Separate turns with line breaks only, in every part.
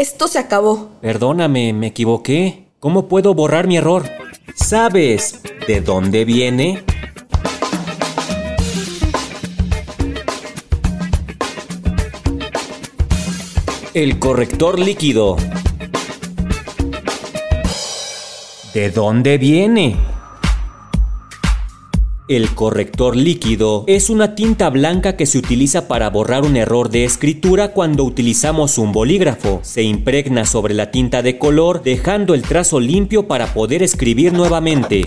Esto se acabó.
Perdóname, me equivoqué. ¿Cómo puedo borrar mi error? ¿Sabes de dónde viene? El corrector líquido. ¿De dónde viene? El corrector líquido es una tinta blanca que se utiliza para borrar un error de escritura cuando utilizamos un bolígrafo. Se impregna sobre la tinta de color dejando el trazo limpio para poder escribir nuevamente.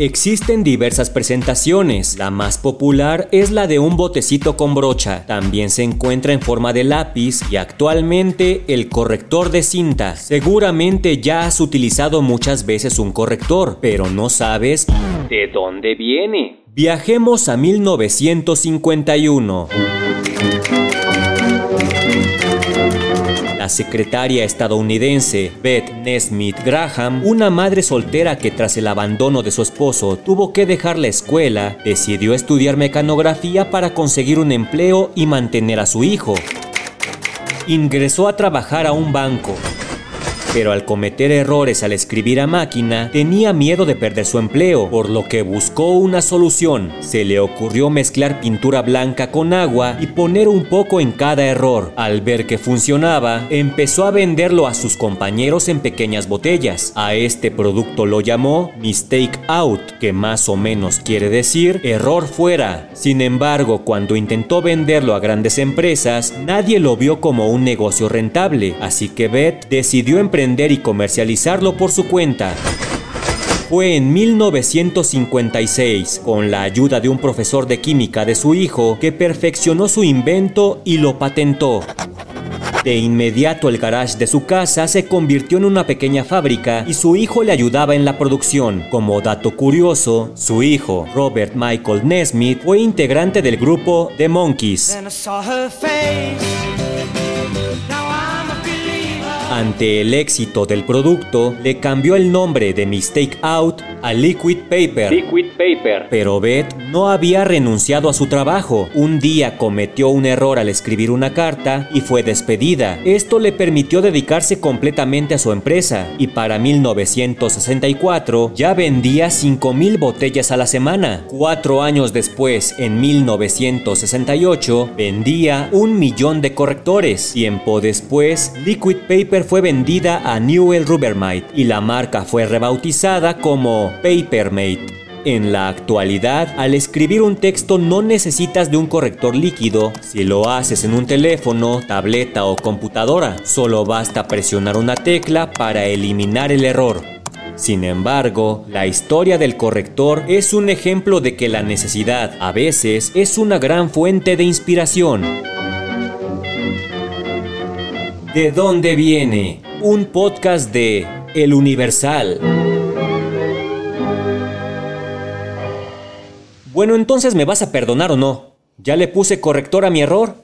Existen diversas presentaciones. La más popular es la de un botecito con brocha. También se encuentra en forma de lápiz y actualmente el corrector de cinta. Seguramente ya has utilizado muchas veces un corrector, pero no sabes de dónde viene. Viajemos a 1951. La secretaria estadounidense Beth Nesmith Graham, una madre soltera que tras el abandono de su esposo tuvo que dejar la escuela, decidió estudiar mecanografía para conseguir un empleo y mantener a su hijo. Ingresó a trabajar a un banco, pero al cometer errores al escribir a máquina, tenía miedo de perder su empleo, por lo que buscó una solución. Se le ocurrió mezclar pintura blanca con agua y poner un poco en cada error. Al ver que funcionaba, empezó a venderlo a sus compañeros en pequeñas botellas. A este producto lo llamó Mistake Out, que más o menos quiere decir error fuera. Sin embargo, cuando intentó venderlo a grandes empresas, nadie lo vio como un negocio rentable, así que Beth decidió emprender y comercializarlo por su cuenta. Fue en 1956, con la ayuda de un profesor de química de su hijo, que perfeccionó su invento y lo patentó. De inmediato el garage de su casa se convirtió en una pequeña fábrica y su hijo le ayudaba en la producción. Como dato curioso, su hijo, Robert Michael Nesmith, fue integrante del grupo The Monkeys. Ante el éxito del producto, le cambió el nombre de Mistake Out a Liquid Paper.
Liquid Paper.
Pero Beth no había renunciado a su trabajo. Un día cometió un error al escribir una carta y fue despedida. Esto le permitió dedicarse completamente a su empresa y para 1964 ya vendía 5.000 botellas a la semana. Cuatro años después, en 1968, vendía un millón de correctores. Tiempo después, Liquid Paper fue vendida a Newell Rubbermaid y la marca fue rebautizada Papermate. En la actualidad, al escribir un texto no necesitas de un corrector líquido si lo haces en un teléfono, tableta o computadora. Solo basta presionar una tecla para eliminar el error. Sin embargo, la historia del corrector es un ejemplo de que la necesidad a veces es una gran fuente de inspiración. ¿De dónde viene? Un podcast de El Universal. Bueno, entonces me vas a perdonar o no. Ya le puse corrector a mi error.